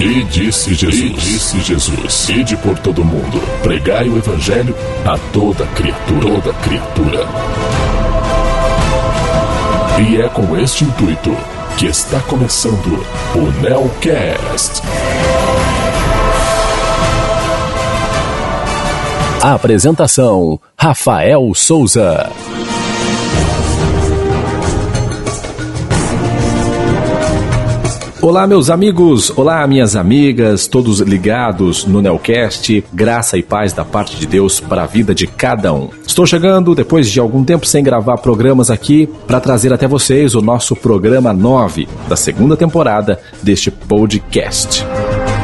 E disse Jesus: e disse Jesus: Ide por todo mundo, pregai o evangelho a toda criatura, toda criatura. E é com este intuito que está começando o Nelcast. Apresentação: Rafael Souza. Olá, meus amigos, olá, minhas amigas, todos ligados no Nelcast, graça e paz da parte de Deus para a vida de cada um. Estou chegando, depois de algum tempo sem gravar programas aqui, para trazer até vocês o nosso programa 9 da segunda temporada deste podcast.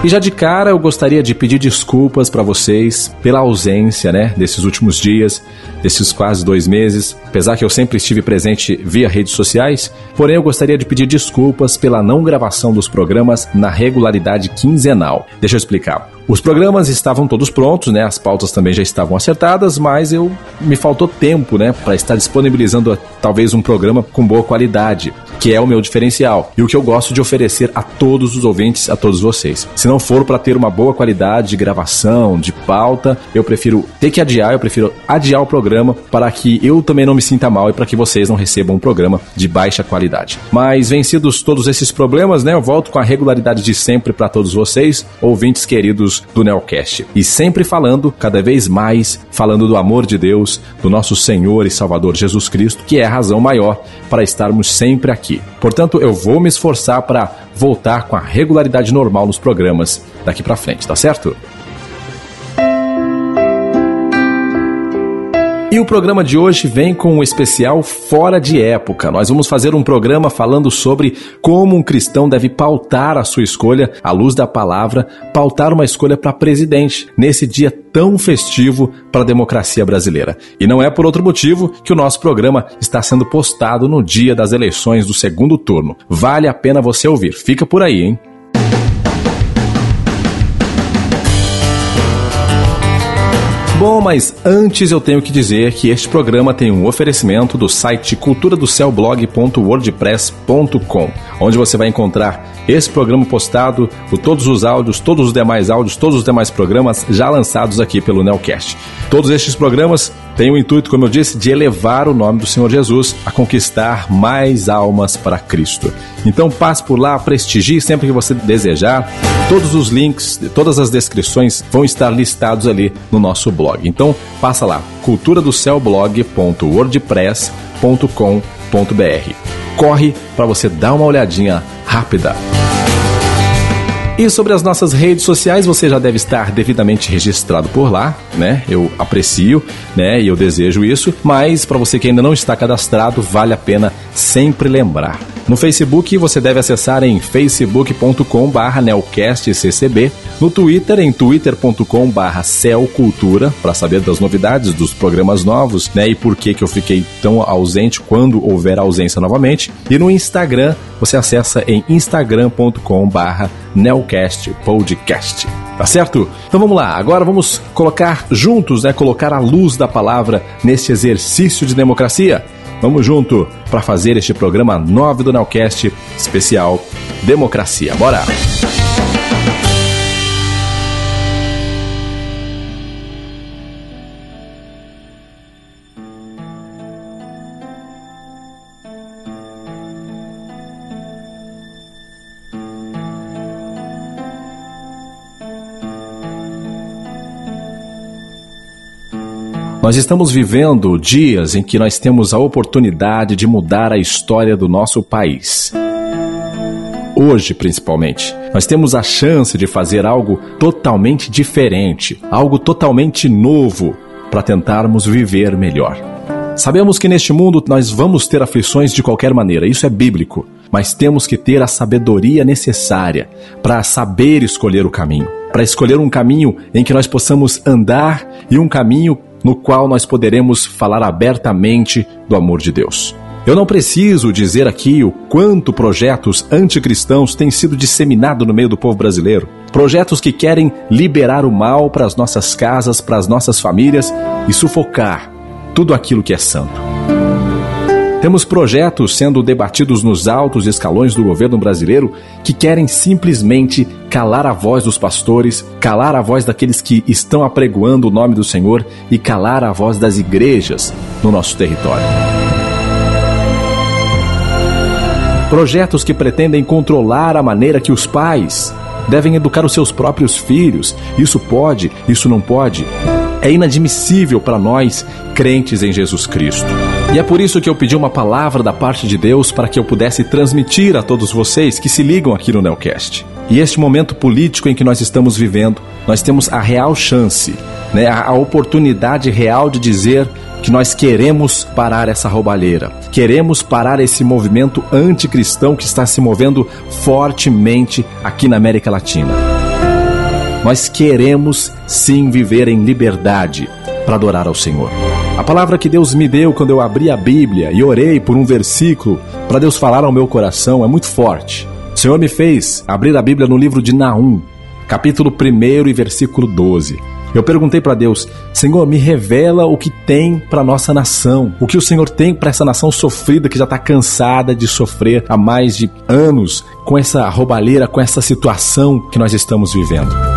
E já de cara eu gostaria de pedir desculpas para vocês pela ausência, né, desses últimos dias, desses quase dois meses. Apesar que eu sempre estive presente via redes sociais, porém eu gostaria de pedir desculpas pela não gravação dos programas na regularidade quinzenal. Deixa eu explicar. Os programas estavam todos prontos, né? As pautas também já estavam acertadas, mas eu me faltou tempo, né, para estar disponibilizando talvez um programa com boa qualidade, que é o meu diferencial e o que eu gosto de oferecer a todos os ouvintes, a todos vocês. Se não for para ter uma boa qualidade de gravação, de pauta, eu prefiro ter que adiar, eu prefiro adiar o programa para que eu também não me sinta mal e para que vocês não recebam um programa de baixa qualidade. Mas vencidos todos esses problemas, né, eu volto com a regularidade de sempre para todos vocês, ouvintes queridos do Neocast. E sempre falando, cada vez mais, falando do amor de Deus, do nosso Senhor e Salvador Jesus Cristo, que é a razão maior para estarmos sempre aqui. Portanto, eu vou me esforçar para voltar com a regularidade normal nos programas daqui para frente, tá certo? E o programa de hoje vem com um especial fora de época. Nós vamos fazer um programa falando sobre como um cristão deve pautar a sua escolha à luz da palavra, pautar uma escolha para presidente nesse dia tão festivo para a democracia brasileira. E não é por outro motivo que o nosso programa está sendo postado no dia das eleições do segundo turno. Vale a pena você ouvir. Fica por aí, hein? Bom, mas antes eu tenho que dizer que este programa tem um oferecimento do site culturadocelblog.wordpress.com, onde você vai encontrar esse programa postado, todos os áudios, todos os demais áudios, todos os demais programas já lançados aqui pelo Nelcast. Todos estes programas têm o intuito, como eu disse, de elevar o nome do Senhor Jesus a conquistar mais almas para Cristo. Então passe por lá, prestigie sempre que você desejar. Todos os links, todas as descrições vão estar listados ali no nosso blog. Então passa lá, culturadocelblog.wordpress.com.br. Corre para você dar uma olhadinha rápida. E sobre as nossas redes sociais, você já deve estar devidamente registrado por lá, né? Eu aprecio, né? E eu desejo isso, mas para você que ainda não está cadastrado, vale a pena sempre lembrar. No Facebook, você deve acessar em facebook.com/nelcastccb, no Twitter em twitter.com/celcultura para saber das novidades dos programas novos, né? E por que que eu fiquei tão ausente quando houver ausência novamente. E no Instagram, você acessa em instagram.com/nelcastccb Nelcast Podcast. Tá certo? Então vamos lá, agora vamos colocar juntos, né, colocar a luz da palavra neste exercício de democracia. Vamos junto para fazer este programa 9 do Nelcast especial Democracia. Bora! Nós estamos vivendo dias em que nós temos a oportunidade de mudar a história do nosso país. Hoje, principalmente, nós temos a chance de fazer algo totalmente diferente, algo totalmente novo para tentarmos viver melhor. Sabemos que neste mundo nós vamos ter aflições de qualquer maneira, isso é bíblico, mas temos que ter a sabedoria necessária para saber escolher o caminho, para escolher um caminho em que nós possamos andar e um caminho no qual nós poderemos falar abertamente do amor de Deus. Eu não preciso dizer aqui o quanto projetos anticristãos têm sido disseminados no meio do povo brasileiro. Projetos que querem liberar o mal para as nossas casas, para as nossas famílias e sufocar tudo aquilo que é santo. Temos projetos sendo debatidos nos altos escalões do governo brasileiro que querem simplesmente calar a voz dos pastores, calar a voz daqueles que estão apregoando o nome do Senhor e calar a voz das igrejas no nosso território. Projetos que pretendem controlar a maneira que os pais devem educar os seus próprios filhos. Isso pode, isso não pode. É inadmissível para nós, crentes em Jesus Cristo. E é por isso que eu pedi uma palavra da parte de Deus para que eu pudesse transmitir a todos vocês que se ligam aqui no Nelcast. E este momento político em que nós estamos vivendo, nós temos a real chance, né, a oportunidade real de dizer que nós queremos parar essa roubalheira, queremos parar esse movimento anticristão que está se movendo fortemente aqui na América Latina. Nós queremos sim viver em liberdade para adorar ao Senhor. A palavra que Deus me deu quando eu abri a Bíblia e orei por um versículo para Deus falar ao meu coração é muito forte. O Senhor me fez abrir a Bíblia no livro de Naum, capítulo 1 e versículo 12. Eu perguntei para Deus, Senhor, me revela o que tem para nossa nação, o que o Senhor tem para essa nação sofrida que já está cansada de sofrer há mais de anos com essa roubalheira, com essa situação que nós estamos vivendo.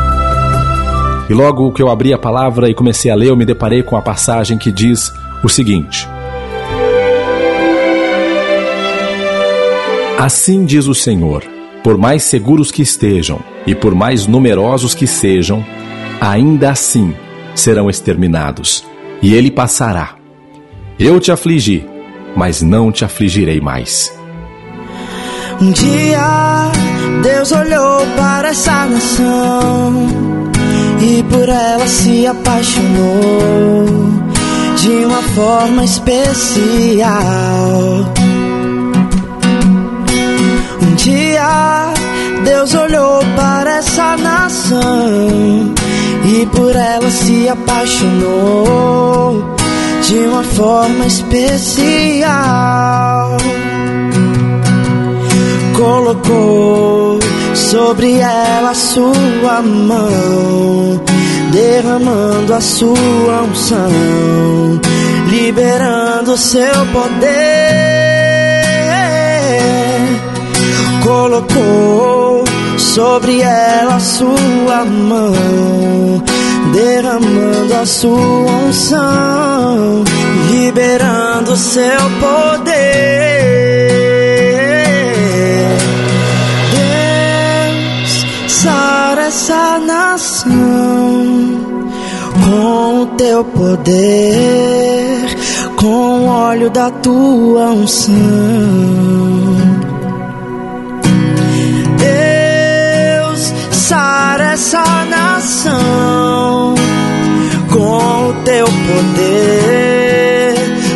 E logo que eu abri a palavra e comecei a ler, eu me deparei com a passagem que diz o seguinte: Assim diz o Senhor: por mais seguros que estejam e por mais numerosos que sejam, ainda assim serão exterminados, e ele passará. Eu te afligi, mas não te afligirei mais. Um dia Deus olhou para essa nação e por ela se apaixonou de uma forma especial. Um dia Deus olhou para essa nação e por ela se apaixonou de uma forma especial. Colocou sobre ela sua mão, derramando a sua unção, liberando seu poder. Colocou sobre ela sua mão, derramando a sua unção, liberando seu poder. Sara essa nação com o teu poder, com o óleo da tua unção. essa nação com o teu poder,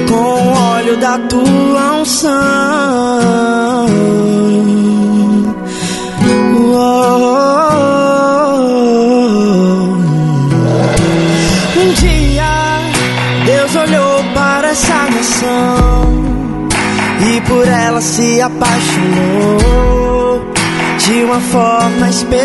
com o óleo da tua unção. E por ela se apaixonou de uma forma especial.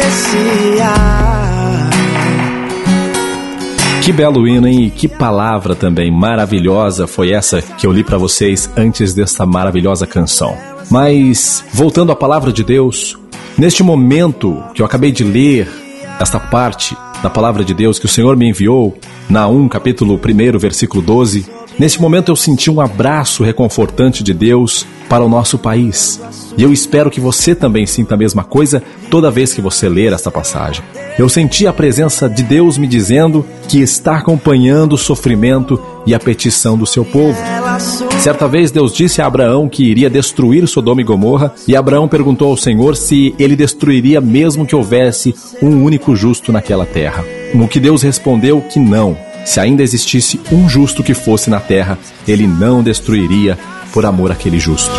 Que belo hino, hein? E que palavra também maravilhosa foi essa que eu li para vocês antes desta maravilhosa canção. Mas, voltando à palavra de Deus, neste momento que eu acabei de ler esta parte da palavra de Deus que o Senhor me enviou, na 1, capítulo 1, versículo 12, nesse momento eu senti um abraço reconfortante de Deus para o nosso país. E eu espero que você também sinta a mesma coisa toda vez que você ler esta passagem. Eu senti a presença de Deus me dizendo que está acompanhando o sofrimento e a petição do seu povo. Certa vez Deus disse a Abraão que iria destruir Sodoma e Gomorra, e Abraão perguntou ao Senhor se ele destruiria mesmo que houvesse um único justo naquela terra. No que Deus respondeu que não. Se ainda existisse um justo que fosse na terra, ele não destruiria por amor àquele justo.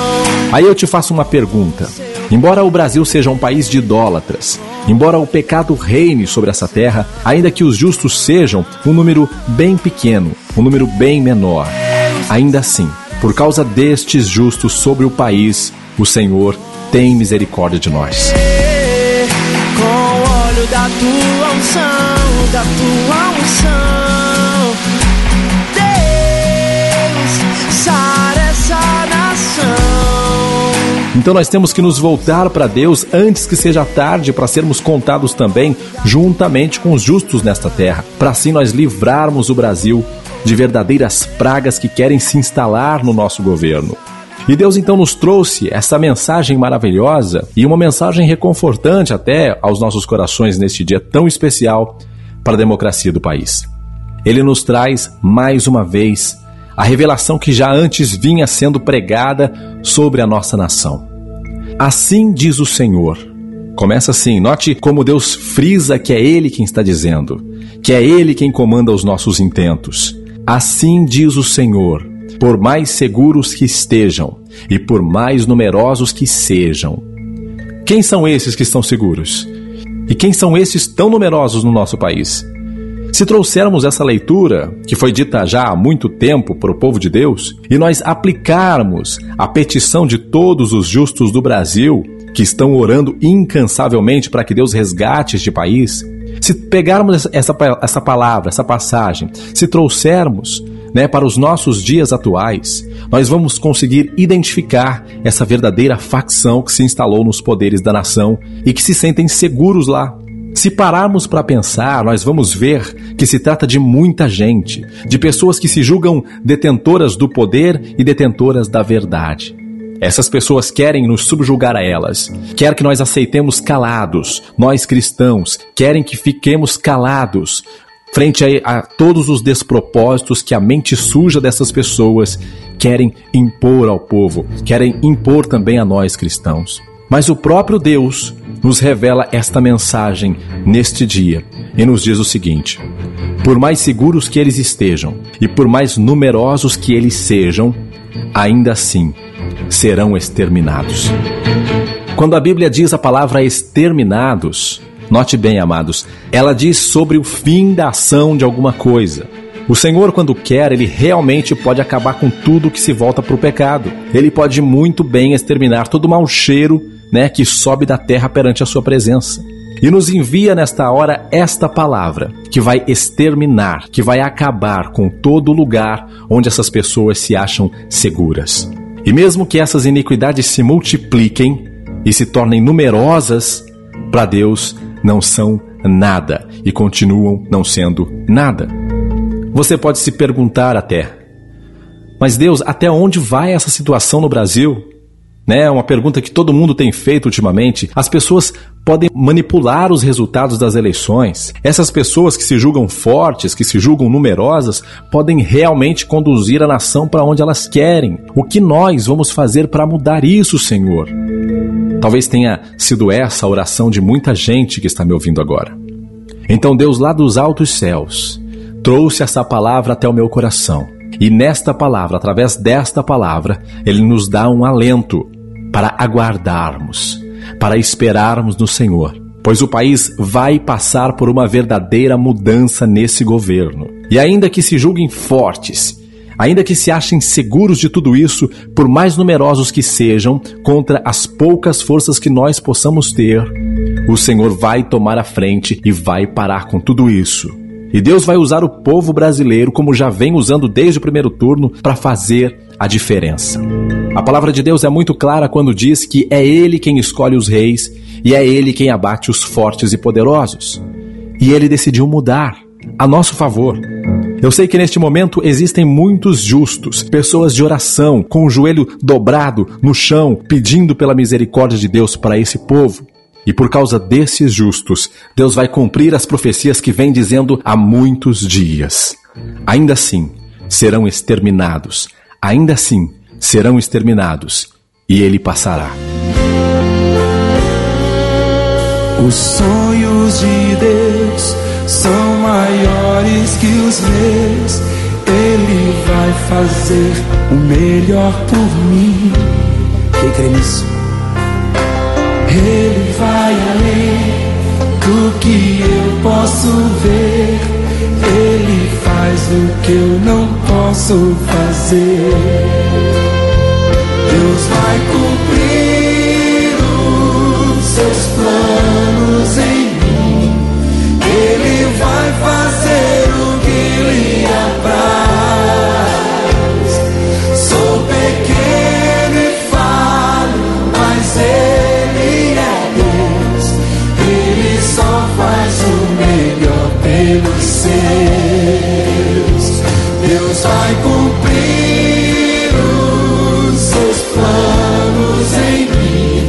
Aí eu te faço uma pergunta. Embora o Brasil seja um país de idólatras, embora o pecado reine sobre essa terra, ainda que os justos sejam um número bem pequeno, um número bem menor, ainda assim, por causa destes justos sobre o país, o Senhor tem misericórdia de nós. Com o olho da tua unção, da tua unção, Então nós temos que nos voltar para Deus antes que seja tarde para sermos contados também juntamente com os justos nesta terra, para assim nós livrarmos o Brasil de verdadeiras pragas que querem se instalar no nosso governo. E Deus então nos trouxe essa mensagem maravilhosa e uma mensagem reconfortante até aos nossos corações neste dia tão especial para a democracia do país. Ele nos traz mais uma vez a revelação que já antes vinha sendo pregada sobre a nossa nação. Assim diz o Senhor. Começa assim, note como Deus frisa que é Ele quem está dizendo, que é Ele quem comanda os nossos intentos. Assim diz o Senhor por mais seguros que estejam e por mais numerosos que sejam. Quem são esses que estão seguros? E quem são esses tão numerosos no nosso país? Se trouxermos essa leitura, que foi dita já há muito tempo para o povo de Deus, e nós aplicarmos a petição de todos os justos do Brasil, que estão orando incansavelmente para que Deus resgate este país, se pegarmos essa, essa palavra, essa passagem, se trouxermos né, para os nossos dias atuais, nós vamos conseguir identificar essa verdadeira facção que se instalou nos poderes da nação e que se sentem seguros lá. Se pararmos para pensar, nós vamos ver que se trata de muita gente, de pessoas que se julgam detentoras do poder e detentoras da verdade. Essas pessoas querem nos subjugar a elas, quer que nós aceitemos calados, nós cristãos, querem que fiquemos calados, frente a, a, todos os despropósitos que a mente suja dessas pessoas querem impor ao povo, querem impor também a nós cristãos. Mas o próprio Deus nos revela esta mensagem neste dia e nos diz o seguinte: Por mais seguros que eles estejam e por mais numerosos que eles sejam, ainda assim serão exterminados. Quando a Bíblia diz a palavra exterminados, Note bem, amados, ela diz sobre o fim da ação de alguma coisa. O Senhor, quando quer, ele realmente pode acabar com tudo que se volta para o pecado. Ele pode muito bem exterminar todo o mau cheiro né, que sobe da terra perante a sua presença. E nos envia nesta hora esta palavra, que vai exterminar, que vai acabar com todo lugar onde essas pessoas se acham seguras. E mesmo que essas iniquidades se multipliquem e se tornem numerosas, para Deus não são nada e continuam não sendo nada. Você pode se perguntar até, mas Deus, até onde vai essa situação no Brasil? Né, uma pergunta que todo mundo tem feito ultimamente. As pessoas podem manipular os resultados das eleições. Essas pessoas que se julgam fortes, que se julgam numerosas, podem realmente conduzir a nação para onde elas querem. O que nós vamos fazer para mudar isso, Senhor? Talvez tenha sido essa a oração de muita gente que está me ouvindo agora. Então Deus, lá dos altos céus, trouxe essa palavra até o meu coração. E nesta palavra, através desta palavra, Ele nos dá um alento para aguardarmos, para esperarmos no Senhor, pois o país vai passar por uma verdadeira mudança nesse governo. E ainda que se julguem fortes Ainda que se achem seguros de tudo isso, por mais numerosos que sejam, contra as poucas forças que nós possamos ter, o Senhor vai tomar a frente e vai parar com tudo isso. E Deus vai usar o povo brasileiro, como já vem usando desde o primeiro turno, para fazer a diferença. A palavra de Deus é muito clara quando diz que é Ele quem escolhe os reis e é Ele quem abate os fortes e poderosos. E Ele decidiu mudar a nosso favor. Eu sei que neste momento existem muitos justos, pessoas de oração, com o joelho dobrado no chão, pedindo pela misericórdia de Deus para esse povo. E por causa desses justos, Deus vai cumprir as profecias que vem dizendo há muitos dias. Ainda assim, serão exterminados. Ainda assim, serão exterminados. E ele passará. Os sonhos de Deus são maiores que os meus. Ele vai fazer o melhor por mim. Quem crê nisso? Ele vai além do que eu posso ver. Ele faz o que eu não posso fazer. Deus vai cumprir os seus planos em vai fazer o que lhe apraz. pelos seus. Deus vai cumprir os seus planos em mim.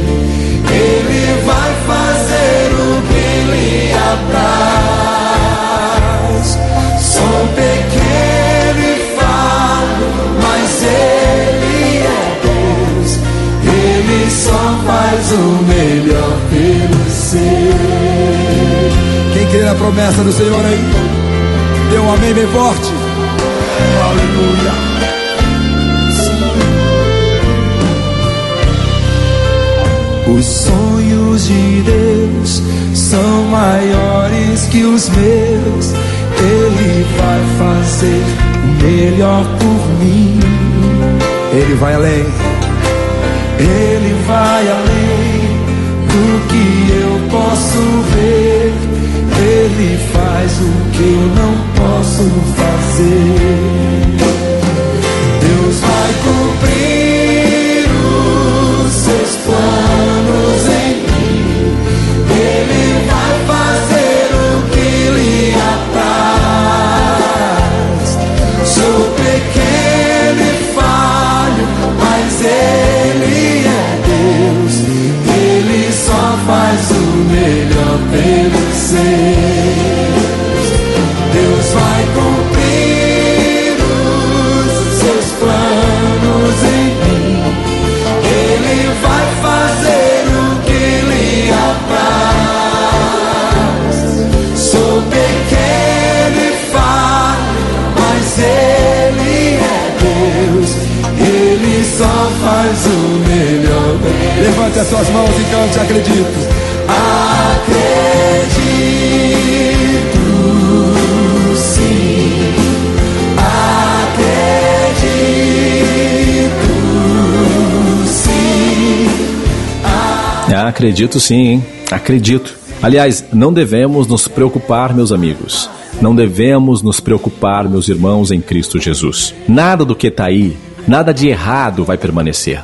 Ele vai fazer o que lhe apraz. Sou pequeno e falo, mas ele é Deus. Ele só faz o meu. A promessa do Senhor aí? Dê um amém bem forte. Aleluia. Os sonhos de Deus são maiores que os meus. Ele vai fazer o melhor por mim. Ele vai além. Ele vai além do que eu posso ver. Ele faz o que eu não posso fazer. Deus vai cumprir os seus planos em mim. Ele vai fazer o que lhe apraz. Sou pequeno e falho, mas Ele é Deus. Ele só faz o melhor pelos seus. Só faz o melhor. Levante as suas mãos e cante, acredito. Acredito sim. Acredito sim. Ah, acredito sim, hein? Acredito. Aliás, não devemos nos preocupar, meus amigos. Não devemos nos preocupar, meus irmãos, em Cristo Jesus. Nada do que está aí, nada de errado vai permanecer.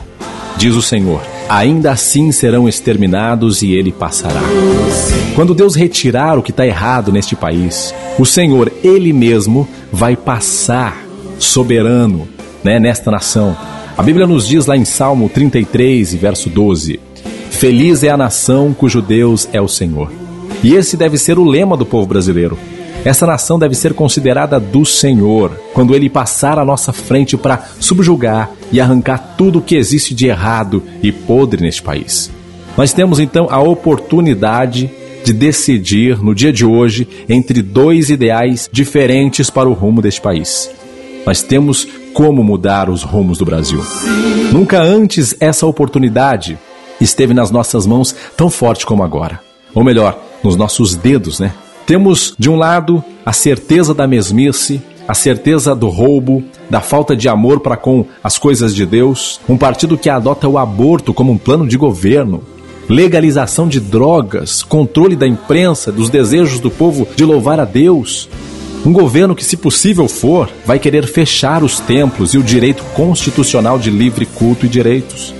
Diz o Senhor: ainda assim serão exterminados e ele passará. Quando Deus retirar o que está errado neste país, o Senhor, Ele mesmo, vai passar soberano né, nesta nação. A Bíblia nos diz lá em Salmo 33, verso 12: Feliz é a nação cujo Deus é o Senhor. E esse deve ser o lema do povo brasileiro. Essa nação deve ser considerada do Senhor quando ele passar à nossa frente para subjugar e arrancar tudo o que existe de errado e podre neste país. Nós temos então a oportunidade de decidir no dia de hoje entre dois ideais diferentes para o rumo deste país. Nós temos como mudar os rumos do Brasil. Nunca antes essa oportunidade esteve nas nossas mãos tão forte como agora. Ou melhor, nos nossos dedos, né? Temos, de um lado, a certeza da mesmice, a certeza do roubo, da falta de amor para com as coisas de Deus, um partido que adota o aborto como um plano de governo, legalização de drogas, controle da imprensa, dos desejos do povo de louvar a Deus. Um governo que, se possível for, vai querer fechar os templos e o direito constitucional de livre culto e direitos.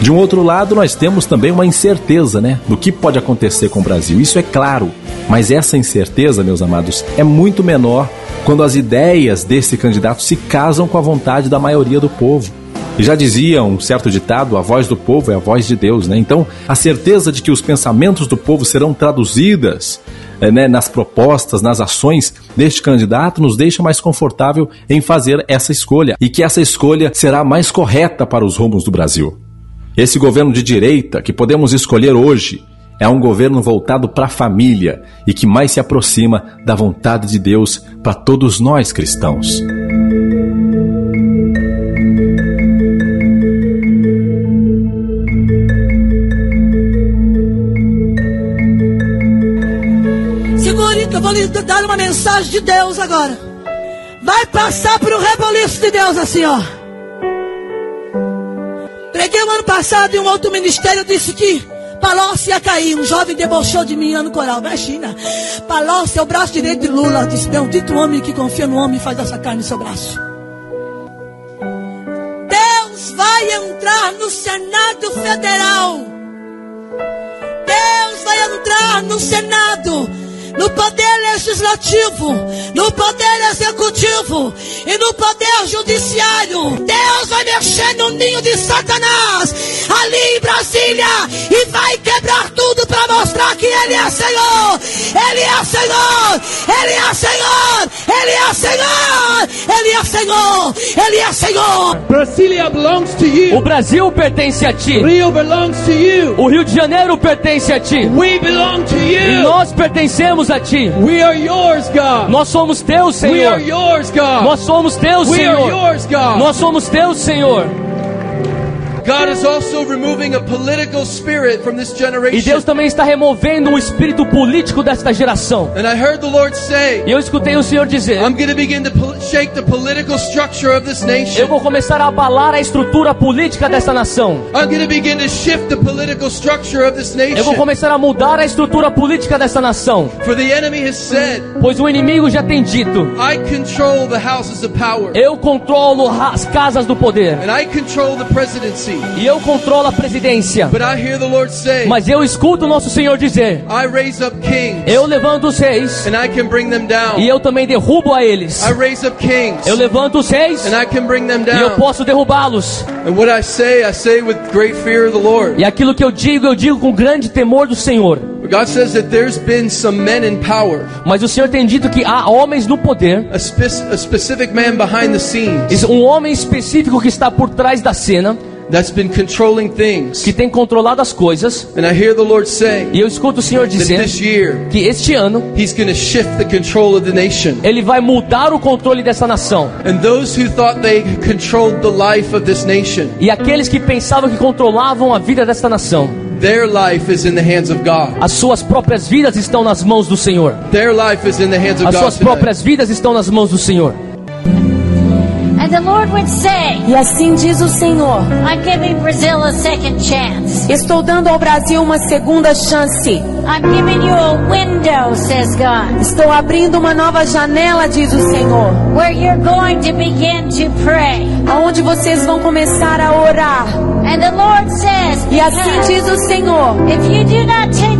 De um outro lado, nós temos também uma incerteza, né, do que pode acontecer com o Brasil. Isso é claro, mas essa incerteza, meus amados, é muito menor quando as ideias desse candidato se casam com a vontade da maioria do povo. E já dizia um certo ditado: a voz do povo é a voz de Deus, né? Então, a certeza de que os pensamentos do povo serão traduzidas eh, né, nas propostas, nas ações deste candidato, nos deixa mais confortável em fazer essa escolha e que essa escolha será mais correta para os rumos do Brasil. Esse governo de direita que podemos escolher hoje é um governo voltado para a família e que mais se aproxima da vontade de Deus para todos nós cristãos. Segure que eu vou lhe dar uma mensagem de Deus agora. Vai passar por um reboliço de Deus assim, ó. Preguei o ano passado em um outro ministério, disse que Palocci ia cair. Um jovem debochou de mim ano coral. Imagina. Palocci é o braço direito de Lula. Disse, bendito homem que confia no homem faz essa carne no seu braço. Deus vai entrar no Senado Federal. Deus vai entrar no Senado no poder legislativo, no poder executivo e no poder judiciário. Deus vai mexer no ninho de Satanás ali em Brasília e vai quebrar tudo para mostrar que Ele é Senhor. Ele é Senhor, Ele é Senhor, Ele é Senhor, Ele é Senhor, Ele é Senhor. Brasilia belongs to you. O Brasil pertence a ti. Rio belongs to you. O Rio de Janeiro pertence a ti. We belong to E you. nós pertencemos a ti. We are yours, God. Nós somos teus, We are Senhor. yours, God. Nós somos teus, We are Senhor. yours, God. Nós somos teus, Senhor. E generation. Deus também está removendo o espírito político desta geração. And I heard the Lord say, E eu escutei o Senhor dizer: I'm going to begin to pol- shake the political structure of this Eu nation. vou começar a abalar a estrutura política desta nação. I'm going to begin to shift the political structure of this Eu vou nation. começar a mudar a estrutura política desta nação. For the enemy has said, Pois o inimigo já tem dito: I control the houses of power. Eu controlo as casas do poder. E eu controlo a presidência. But I hear the Lord say, Mas eu escuto o nosso Senhor dizer: kings. Eu levanto os reis e eu também derrubo a eles. Kings. Eu levanto os reis e eu posso derrubá-los. E aquilo que eu digo, eu digo com grande temor do Senhor. God says that there's been some men in power, Mas o Senhor tem dito que há homens no poder, a, spe- a specific man behind the scenes um homem específico que está por trás da cena, that's been controlling things. que tem controlado as coisas. And I hear the Lord say E eu escuto o Senhor this year que este ano He's going to shift the control of the nation. ele vai mudar o controle dessa nação. And those who thought they controlled the life of this nation, E aqueles que pensavam que controlavam a vida desta nação, their life is in the hands of God. as suas próprias vidas estão nas mãos do Senhor. Their life is in the hands of As God. suas today. próprias vidas estão nas mãos do Senhor. E assim diz o Senhor: I'm giving Brazil a second chance. Estou dando ao Brasil uma segunda chance. I'm giving you a window, says God, Estou abrindo uma nova janela, diz o Senhor, where you're going to begin to pray. aonde vocês vão começar a orar. And the Lord says, E assim diz o Senhor: if you do not take the window,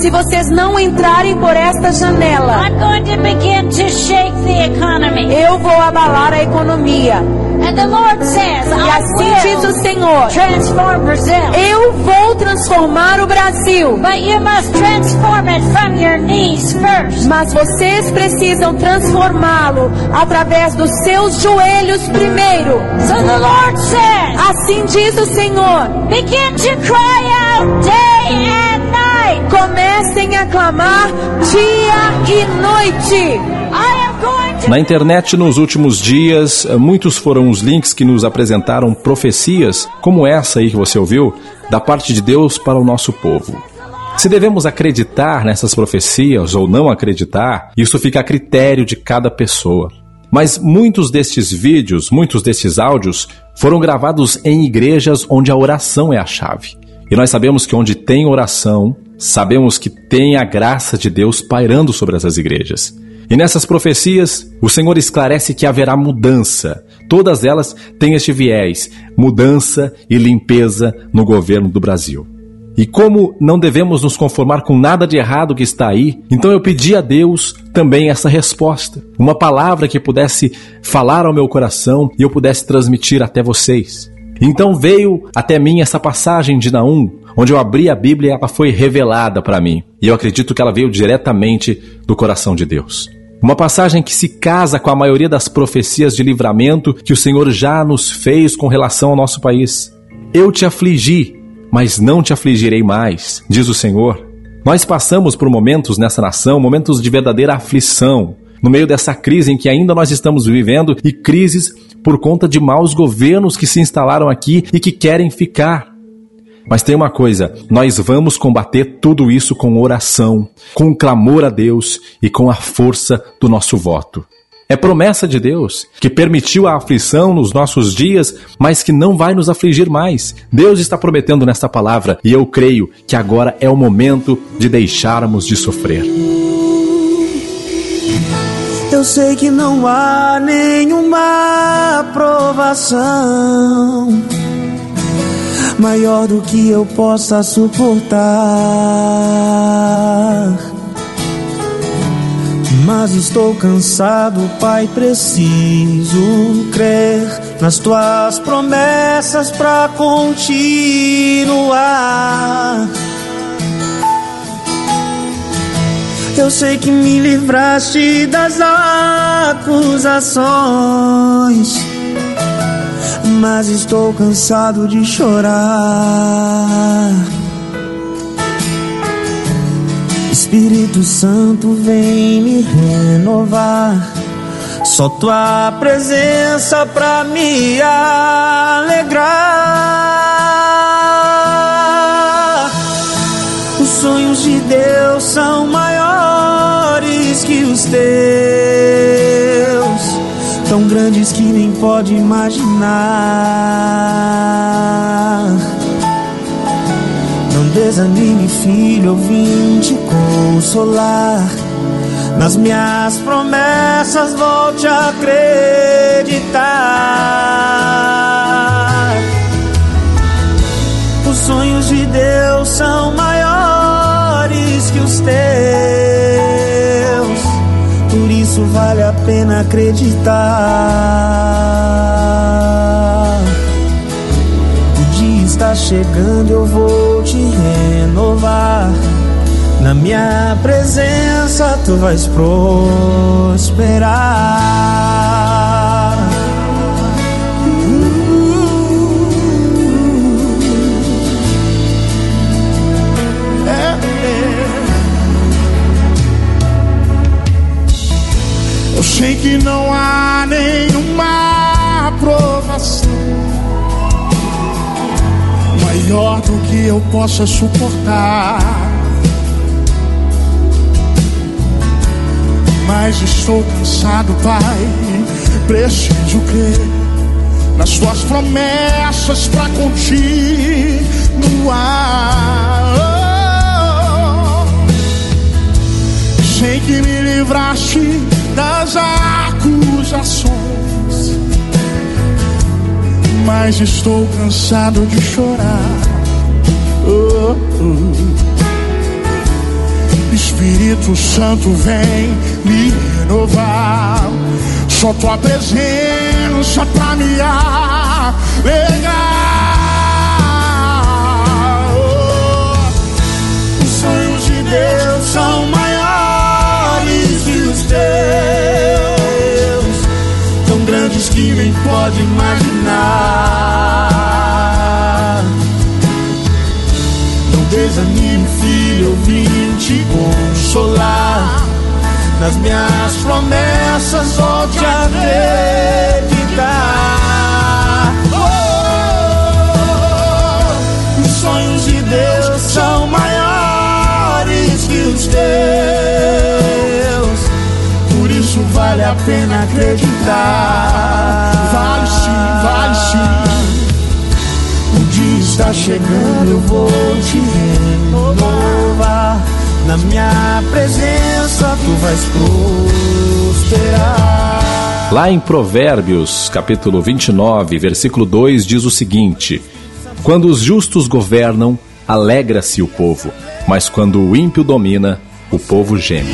se vocês não entrarem por esta janela, I'm going to begin to shake the economy. eu vou abalar a economia. And the Lord says, E assim diz o will Senhor: transform Brazil. eu vou transformar o Brasil. But you must transform it from your knees first. Mas vocês precisam transformá-lo através dos seus joelhos primeiro. So the Lord says, Assim diz o Senhor. begin to cry out day and. Comecem a clamar dia e noite. Na internet, nos últimos dias, muitos foram os links que nos apresentaram profecias, como essa aí que você ouviu, da parte de Deus para o nosso povo. Se devemos acreditar nessas profecias ou não acreditar, isso fica a critério de cada pessoa. Mas muitos destes vídeos, muitos destes áudios, foram gravados em igrejas onde a oração é a chave. E nós sabemos que onde tem oração, sabemos que tem a graça de Deus pairando sobre essas igrejas. E nessas profecias, o Senhor esclarece que haverá mudança. Todas elas têm este viés: mudança e limpeza no governo do Brasil. E como não devemos nos conformar com nada de errado que está aí, então eu pedi a Deus também essa resposta. Uma palavra que pudesse falar ao meu coração e eu pudesse transmitir até vocês. Então veio até mim essa passagem de Naum, onde eu abri a Bíblia e ela foi revelada para mim. E eu acredito que ela veio diretamente do coração de Deus. Uma passagem que se casa com a maioria das profecias de livramento que o Senhor já nos fez com relação ao nosso país. Eu te afligi, mas não te afligirei mais, diz o Senhor. Nós passamos por momentos nessa nação, momentos de verdadeira aflição, no meio dessa crise em que ainda nós estamos vivendo e crises por conta de maus governos que se instalaram aqui e que querem ficar. Mas tem uma coisa, nós vamos combater tudo isso com oração, com clamor a Deus e com a força do nosso voto. É promessa de Deus, que permitiu a aflição nos nossos dias, mas que não vai nos afligir mais. Deus está prometendo nesta palavra e eu creio que agora é o momento de deixarmos de sofrer. Eu sei que não há nenhuma aprovação maior do que eu possa suportar. Mas estou cansado, Pai, preciso crer nas tuas promessas pra continuar. Eu sei que me livraste das acusações, mas estou cansado de chorar. Espírito Santo, vem me renovar. Só tua presença pra me alegrar. Sonhos de Deus são maiores que os teus, tão grandes que nem pode imaginar. Não desanime, filho, eu vim te consolar. Nas minhas promessas, volte a acreditar. Os sonhos de Deus são maiores que os teus, por isso vale a pena acreditar. O dia está chegando, eu vou te renovar. Na minha presença tu vais prosperar. Sei que não há nenhuma aprovação maior do que eu possa suportar. Mas estou cansado, Pai. Preciso crer nas tuas promessas para continuar. Sei que me livraste das acusações, mas estou cansado de chorar. Oh, oh. Espírito Santo vem me renovar. Só tua presença pra me alegrar. Oh, os sonhos de Deus pode imaginar. Não desanime, filho, eu vim te consolar. Nas minhas promessas, volte a acreditar. Oh, os sonhos de Deus são maiores que os teus. Por isso vale a pena acreditar. O dia está chegando, eu vou te renovar. Na minha presença tu vais prosperar. Lá em Provérbios, capítulo 29, versículo 2, diz o seguinte: Quando os justos governam, alegra-se o povo, mas quando o ímpio domina, o povo geme.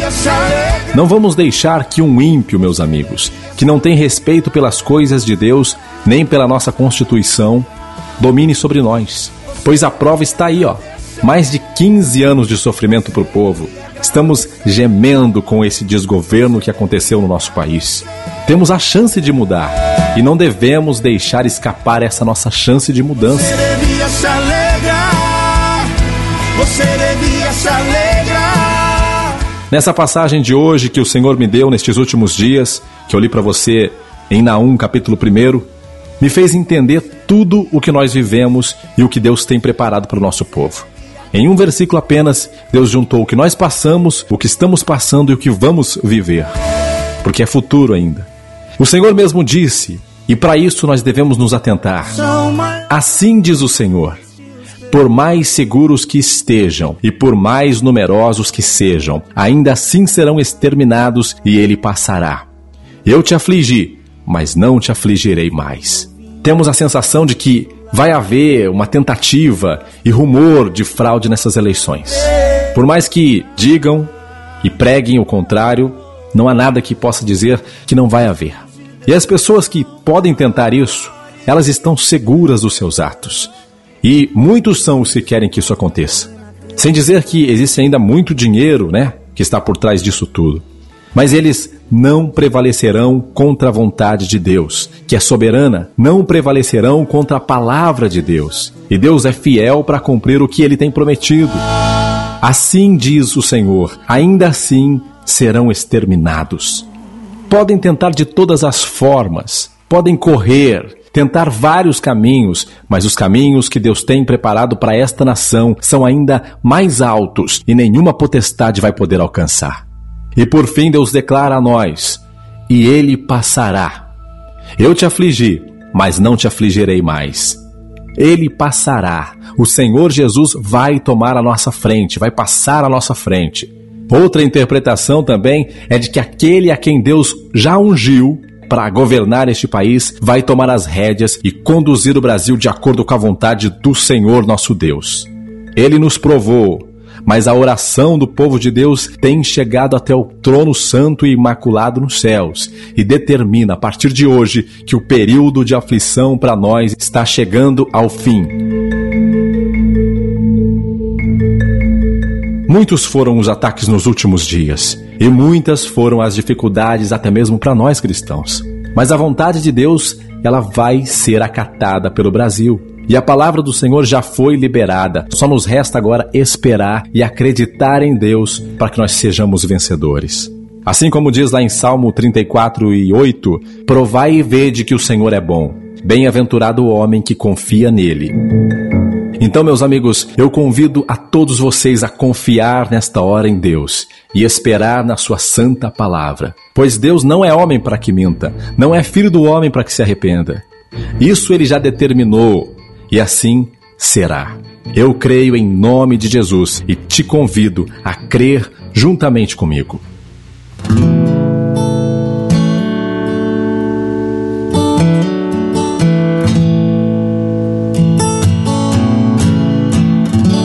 Não vamos deixar que um ímpio, meus amigos, que não tem respeito pelas coisas de Deus, nem pela nossa Constituição, domine sobre nós. Pois a prova está aí, ó. Mais de 15 anos de sofrimento para o povo. Estamos gemendo com esse desgoverno que aconteceu no nosso país. Temos a chance de mudar e não devemos deixar escapar essa nossa chance de mudança. Você devia se alegrar. Você devia se alegrar. Nessa passagem de hoje que o Senhor me deu nestes últimos dias, que eu li para você em Naum, capítulo 1, me fez entender tudo o que nós vivemos e o que Deus tem preparado para o nosso povo. Em um versículo apenas, Deus juntou o que nós passamos, o que estamos passando e o que vamos viver. Porque é futuro ainda. O Senhor mesmo disse, e para isso nós devemos nos atentar. Assim diz o Senhor: por mais seguros que estejam e por mais numerosos que sejam, ainda assim serão exterminados e ele passará. Eu te afligi, mas não te afligirei mais. Temos a sensação de que vai haver uma tentativa e rumor de fraude nessas eleições. Por mais que digam e preguem o contrário, não há nada que possa dizer que não vai haver. E as pessoas que podem tentar isso, elas estão seguras dos seus atos. E muitos são os que querem que isso aconteça. Sem dizer que existe ainda muito dinheiro, né? que está por trás disso tudo. Mas eles não prevalecerão contra a vontade de Deus, que é soberana, não prevalecerão contra a palavra de Deus. E Deus é fiel para cumprir o que ele tem prometido. Assim diz o Senhor: ainda assim serão exterminados. Podem tentar de todas as formas, podem correr, tentar vários caminhos, mas os caminhos que Deus tem preparado para esta nação são ainda mais altos e nenhuma potestade vai poder alcançar. E por fim Deus declara a nós: E ele passará. Eu te afligi, mas não te afligirei mais. Ele passará. O Senhor Jesus vai tomar a nossa frente, vai passar a nossa frente. Outra interpretação também é de que aquele a quem Deus já ungiu para governar este país vai tomar as rédeas e conduzir o Brasil de acordo com a vontade do Senhor nosso Deus. Ele nos provou mas a oração do povo de Deus tem chegado até o trono santo e imaculado nos céus e determina a partir de hoje que o período de aflição para nós está chegando ao fim. Muitos foram os ataques nos últimos dias e muitas foram as dificuldades até mesmo para nós cristãos. Mas a vontade de Deus, ela vai ser acatada pelo Brasil. E a palavra do Senhor já foi liberada. Só nos resta agora esperar e acreditar em Deus para que nós sejamos vencedores. Assim como diz lá em Salmo 34 e 8: Provai e vede que o Senhor é bom. Bem-aventurado o homem que confia nele. Então, meus amigos, eu convido a todos vocês a confiar nesta hora em Deus e esperar na Sua santa palavra. Pois Deus não é homem para que minta, não é filho do homem para que se arrependa. Isso ele já determinou e assim será. Eu creio em nome de Jesus e te convido a crer juntamente comigo.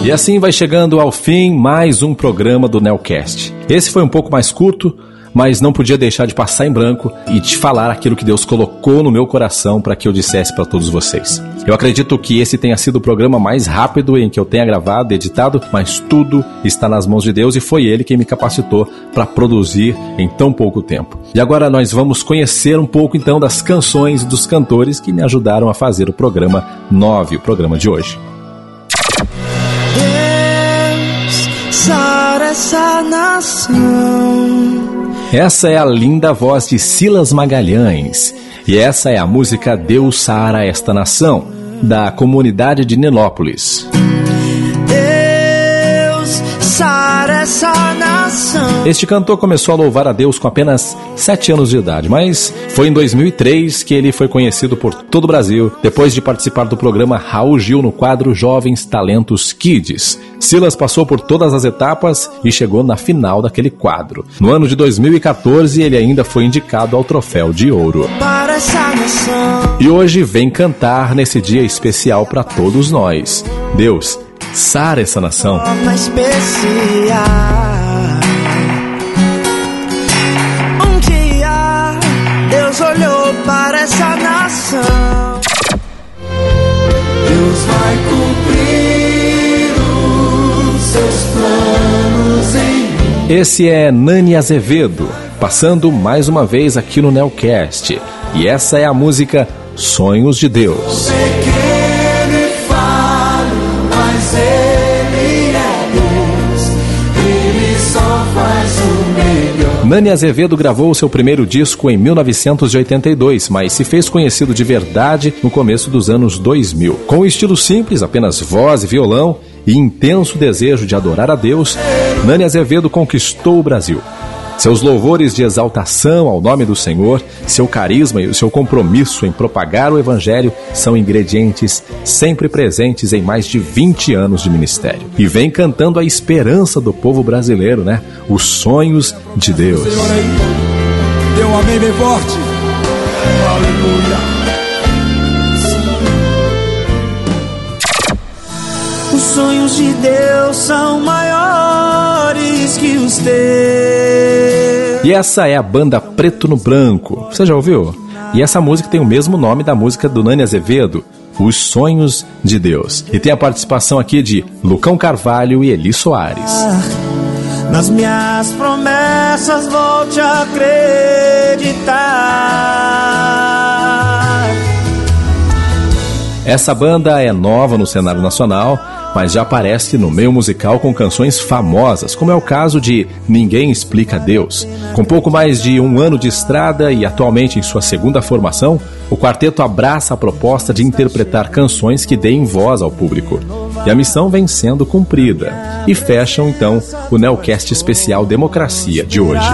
E assim vai chegando ao fim mais um programa do Nelcast. Esse foi um pouco mais curto, mas não podia deixar de passar em branco e te falar aquilo que Deus colocou no meu coração para que eu dissesse para todos vocês. Eu acredito que esse tenha sido o programa mais rápido em que eu tenha gravado, editado, mas tudo está nas mãos de Deus e foi Ele quem me capacitou para produzir em tão pouco tempo. E agora nós vamos conhecer um pouco então das canções dos cantores que me ajudaram a fazer o programa 9, o programa de hoje. Deus, sara essa nação essa é a linda voz de Silas Magalhães. E essa é a música Deus Sara Esta Nação, da comunidade de Nilópolis. Deus sara essa nação. Este cantor começou a louvar a Deus com apenas 7 anos de idade, mas foi em 2003 que ele foi conhecido por todo o Brasil, depois de participar do programa Raul Gil no quadro Jovens Talentos Kids. Silas passou por todas as etapas e chegou na final daquele quadro. No ano de 2014, ele ainda foi indicado ao troféu de ouro. E hoje vem cantar nesse dia especial para todos nós. Deus, sara essa nação. Um Esse é Nani Azevedo, passando mais uma vez aqui no Nelcast. E essa é a música Sonhos de Deus. É. Nani Azevedo gravou seu primeiro disco em 1982, mas se fez conhecido de verdade no começo dos anos 2000. Com um estilo simples, apenas voz e violão, e intenso desejo de adorar a Deus, Nani Azevedo conquistou o Brasil. Seus louvores de exaltação ao nome do Senhor, seu carisma e o seu compromisso em propagar o Evangelho são ingredientes sempre presentes em mais de 20 anos de ministério. E vem cantando a esperança do povo brasileiro, né? Os sonhos de Deus. Dê um amém bem forte. Aleluia. Sonhos de Deus são maiores que os teus. E essa é a banda Preto no Branco. Você já ouviu? E essa música tem o mesmo nome da música do Nani Azevedo, Os Sonhos de Deus. E tem a participação aqui de Lucão Carvalho e Eli Soares. nas minhas promessas volte a acreditar. Essa banda é nova no cenário nacional, mas já aparece no meio musical com canções famosas, como é o caso de Ninguém Explica Deus. Com pouco mais de um ano de estrada e atualmente em sua segunda formação, o quarteto abraça a proposta de interpretar canções que deem voz ao público. E a missão vem sendo cumprida. E fecham então o Nelcast Especial Democracia de hoje.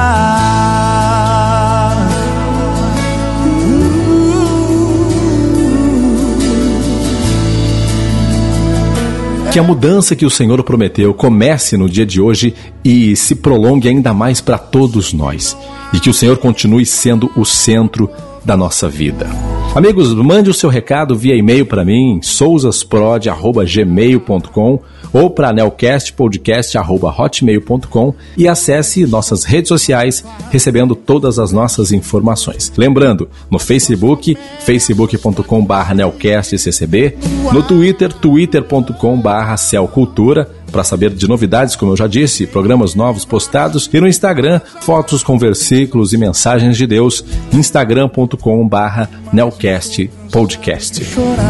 Que a mudança que o Senhor prometeu comece no dia de hoje e se prolongue ainda mais para todos nós. E que o Senhor continue sendo o centro da nossa vida. Amigos, mande o seu recado via e-mail para mim, souzasprod.gmail.com ou para nelcastpodcast.hotmail.com e acesse nossas redes sociais recebendo todas as nossas informações. Lembrando, no Facebook, facebook.com.br nelcastccb, no Twitter, twitter.com.br celcultura, para saber de novidades, como eu já disse, programas novos postados e no Instagram, fotos com versículos e mensagens de Deus, instagram.com/barra Nelcast Podcast.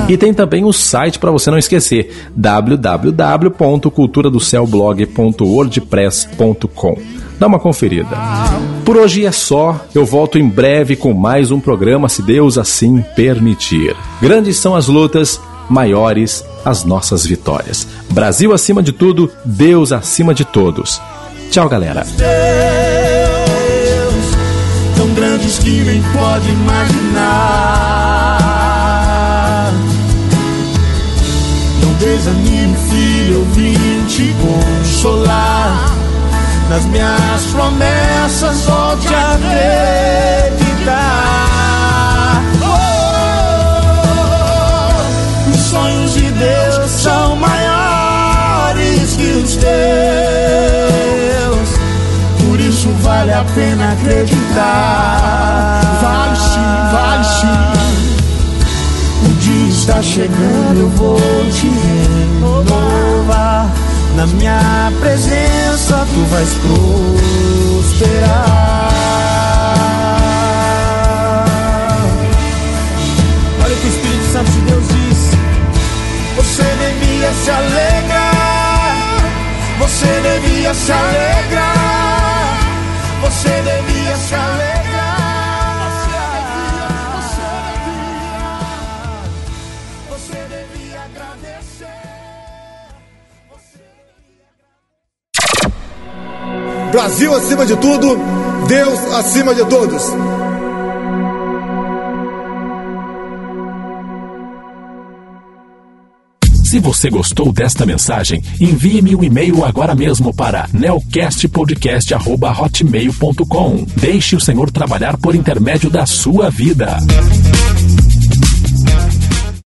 E tem também o site para você não esquecer, www.culturadocelblog.wordpress.com. Dá uma conferida. Por hoje é só, eu volto em breve com mais um programa, se Deus assim permitir. Grandes são as lutas, maiores as nossas vitórias. Brasil acima de tudo, Deus acima de todos. Tchau, galera. Deus, tão grandes que nem pode imaginar. Não desanime, filho, eu vim te consolar. Nas minhas promessas, volte a acreditar. Sonhos de Deus são maiores que os teus. Por isso vale a pena acreditar. Vale sim, vale sim. O dia está chegando, eu vou te renovar. Na minha presença tu vais prosperar. Devia se alegrar. Você devia se alegrar. Você devia se alegrar. Você devia, você devia, você devia agradecer. Brasil acima de tudo, Deus acima de todos. Se você gostou desta mensagem, envie-me um e-mail agora mesmo para neocastpodcast.hotmail.com. Deixe o Senhor trabalhar por intermédio da sua vida.